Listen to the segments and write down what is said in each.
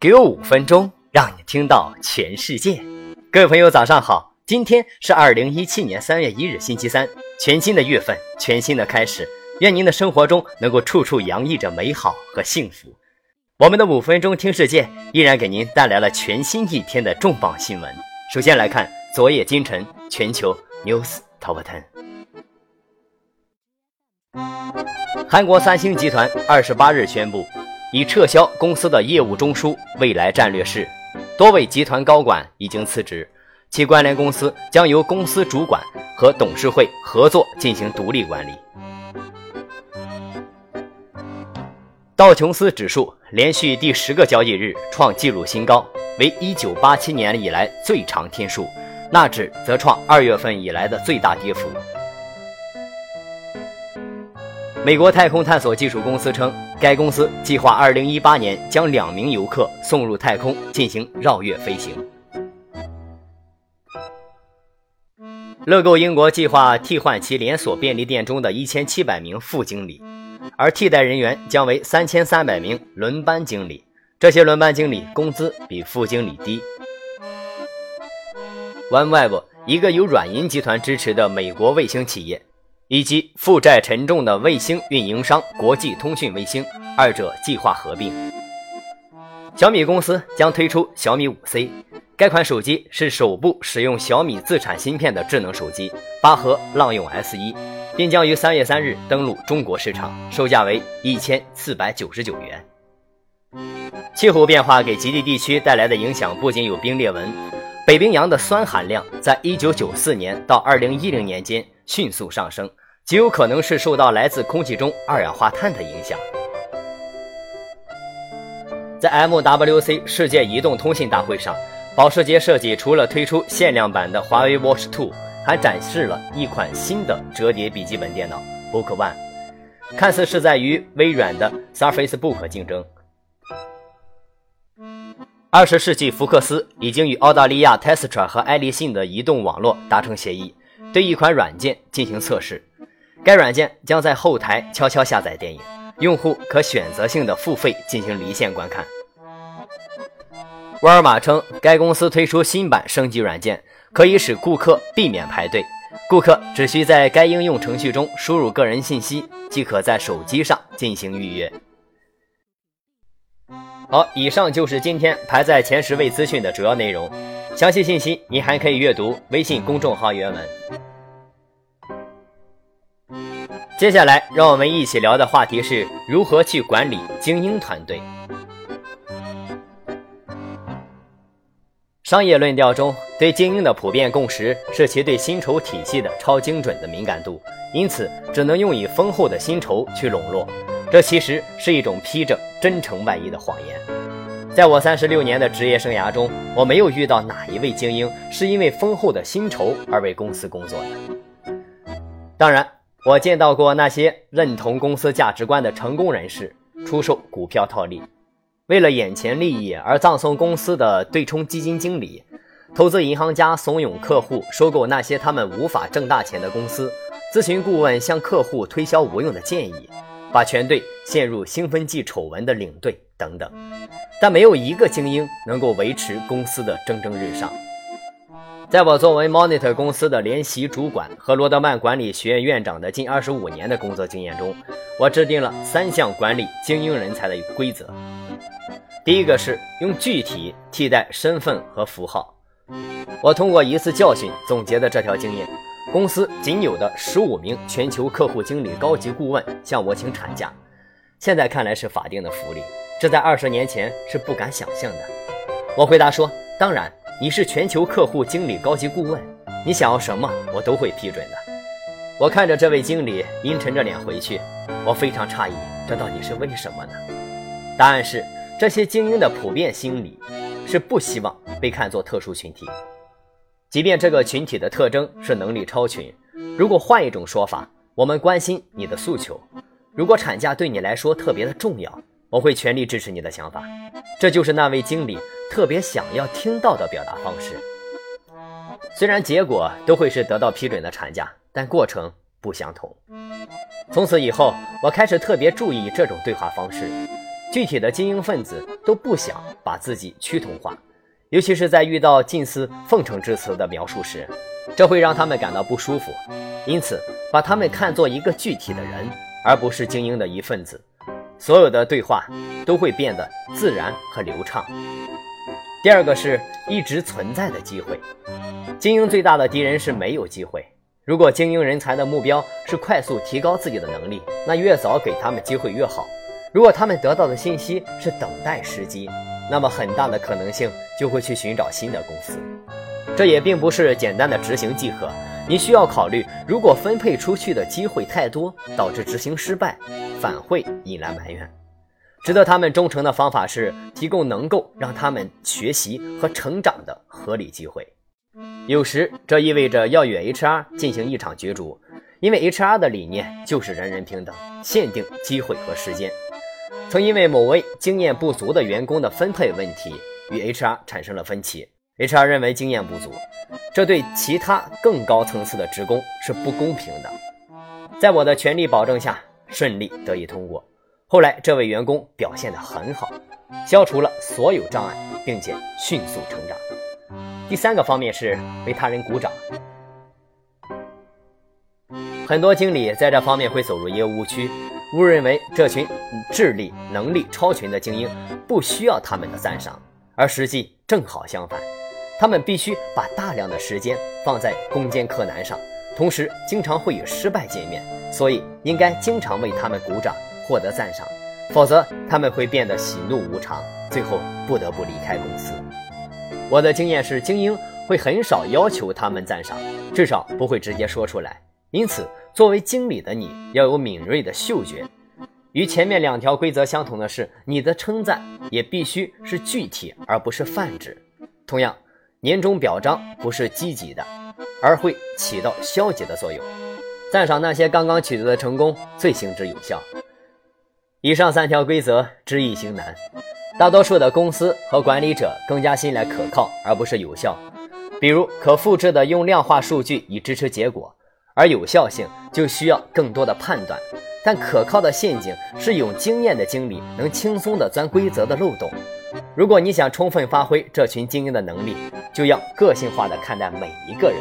给我五分钟，让你听到全世界。各位朋友，早上好！今天是二零一七年三月一日，星期三，全新的月份，全新的开始。愿您的生活中能够处处洋溢着美好和幸福。我们的五分钟听世界依然给您带来了全新一天的重磅新闻。首先来看昨夜今晨全球 news top ten。韩国三星集团二十八日宣布。已撤销公司的业务中枢未来战略室，多位集团高管已经辞职，其关联公司将由公司主管和董事会合作进行独立管理。道琼斯指数连续第十个交易日创纪录新高，为一九八七年以来最长天数，纳指则创二月份以来的最大跌幅。美国太空探索技术公司称，该公司计划2018年将两名游客送入太空进行绕月飞行。乐购英国计划替换其连锁便利店中的一千七百名副经理，而替代人员将为三千三百名轮班经理。这些轮班经理工资比副经理低。OneWeb，一个由软银集团支持的美国卫星企业。以及负债沉重的卫星运营商国际通讯卫星，二者计划合并。小米公司将推出小米五 C，该款手机是首部使用小米自产芯片的智能手机，八核浪涌 S 一，并将于三月三日登陆中国市场，售价为一千四百九十九元。气候变化给极地地区带来的影响不仅有冰裂纹，北冰洋的酸含量在一九九四年到二零一零年间。迅速上升，极有可能是受到来自空气中二氧化碳的影响。在 MWC 世界移动通信大会上，保时捷设计除了推出限量版的华为 Watch 2，还展示了一款新的折叠笔记本电脑 Book One，看似是在与微软的 Surface Book 竞争。二十世纪福克斯已经与澳大利亚 Testra 和爱立信的移动网络达成协议。对一款软件进行测试，该软件将在后台悄悄下载电影，用户可选择性的付费进行离线观看。沃尔玛称，该公司推出新版升级软件，可以使顾客避免排队，顾客只需在该应用程序中输入个人信息，即可在手机上进行预约。好，以上就是今天排在前十位资讯的主要内容。详细信息您还可以阅读微信公众号原文。接下来，让我们一起聊的话题是如何去管理精英团队。商业论调中，对精英的普遍共识是其对薪酬体系的超精准的敏感度，因此只能用以丰厚的薪酬去笼络。这其实是一种披着真诚外衣的谎言。在我三十六年的职业生涯中，我没有遇到哪一位精英是因为丰厚的薪酬而为公司工作的。当然，我见到过那些认同公司价值观的成功人士出售股票套利，为了眼前利益而葬送公司的对冲基金经理，投资银行家怂恿客户收购那些他们无法挣大钱的公司，咨询顾问向客户推销无用的建议。把全队陷入兴奋剂丑闻的领队等等，但没有一个精英能够维持公司的蒸蒸日上。在我作为 Monitor 公司的联席主管和罗德曼管理学院院长的近二十五年的工作经验中，我制定了三项管理精英人才的规则。第一个是用具体替代身份和符号。我通过一次教训总结的这条经验。公司仅有的十五名全球客户经理高级顾问向我请产假，现在看来是法定的福利，这在二十年前是不敢想象的。我回答说：“当然，你是全球客户经理高级顾问，你想要什么我都会批准的。”我看着这位经理阴沉着脸回去，我非常诧异，这到底是为什么呢？答案是，这些精英的普遍心理是不希望被看作特殊群体。即便这个群体的特征是能力超群，如果换一种说法，我们关心你的诉求。如果产假对你来说特别的重要，我会全力支持你的想法。这就是那位经理特别想要听到的表达方式。虽然结果都会是得到批准的产假，但过程不相同。从此以后，我开始特别注意这种对话方式。具体的精英分子都不想把自己趋同化，尤其是在遇到近似奉承之词的描述时，这会让他们感到不舒服。因此，把他们看作一个具体的人，而不是精英的一份子，所有的对话都会变得自然和流畅。第二个是一直存在的机会。精英最大的敌人是没有机会。如果精英人才的目标是快速提高自己的能力，那越早给他们机会越好。如果他们得到的信息是等待时机，那么很大的可能性就会去寻找新的公司。这也并不是简单的执行即可，你需要考虑，如果分配出去的机会太多，导致执行失败，反会引来埋怨。值得他们忠诚的方法是提供能够让他们学习和成长的合理机会。有时这意味着要与 HR 进行一场角逐，因为 HR 的理念就是人人平等，限定机会和时间。曾因为某位经验不足的员工的分配问题与 HR 产生了分歧，HR 认为经验不足，这对其他更高层次的职工是不公平的。在我的全力保证下，顺利得以通过。后来这位员工表现得很好，消除了所有障碍，并且迅速成长。第三个方面是为他人鼓掌。很多经理在这方面会走入一个误区，误认为这群智力能力超群的精英不需要他们的赞赏，而实际正好相反，他们必须把大量的时间放在攻坚克难上，同时经常会与失败见面，所以应该经常为他们鼓掌，获得赞赏，否则他们会变得喜怒无常，最后不得不离开公司。我的经验是，精英会很少要求他们赞赏，至少不会直接说出来。因此，作为经理的你要有敏锐的嗅觉。与前面两条规则相同的是，你的称赞也必须是具体而不是泛指。同样，年终表彰不是积极的，而会起到消极的作用。赞赏那些刚刚取得的成功最行之有效。以上三条规则知易行难。大多数的公司和管理者更加信赖可靠而不是有效，比如可复制的用量化数据以支持结果，而有效性就需要更多的判断。但可靠的陷阱是有经验的经理能轻松地钻规则的漏洞。如果你想充分发挥这群精英的能力，就要个性化地看待每一个人，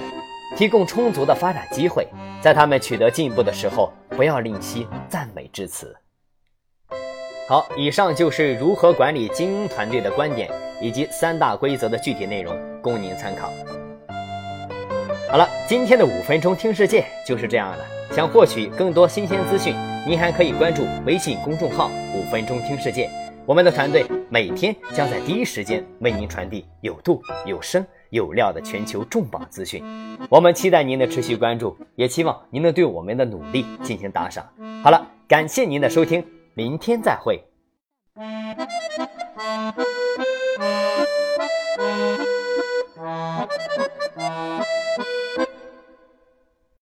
提供充足的发展机会，在他们取得进步的时候，不要吝惜赞美之词。好，以上就是如何管理精英团队的观点，以及三大规则的具体内容，供您参考。好了，今天的五分钟听世界就是这样了。想获取更多新鲜资讯，您还可以关注微信公众号“五分钟听世界”。我们的团队每天将在第一时间为您传递有度、有声、有料的全球重磅资讯。我们期待您的持续关注，也期望您能对我们的努力进行打赏。好了，感谢您的收听。明天再会。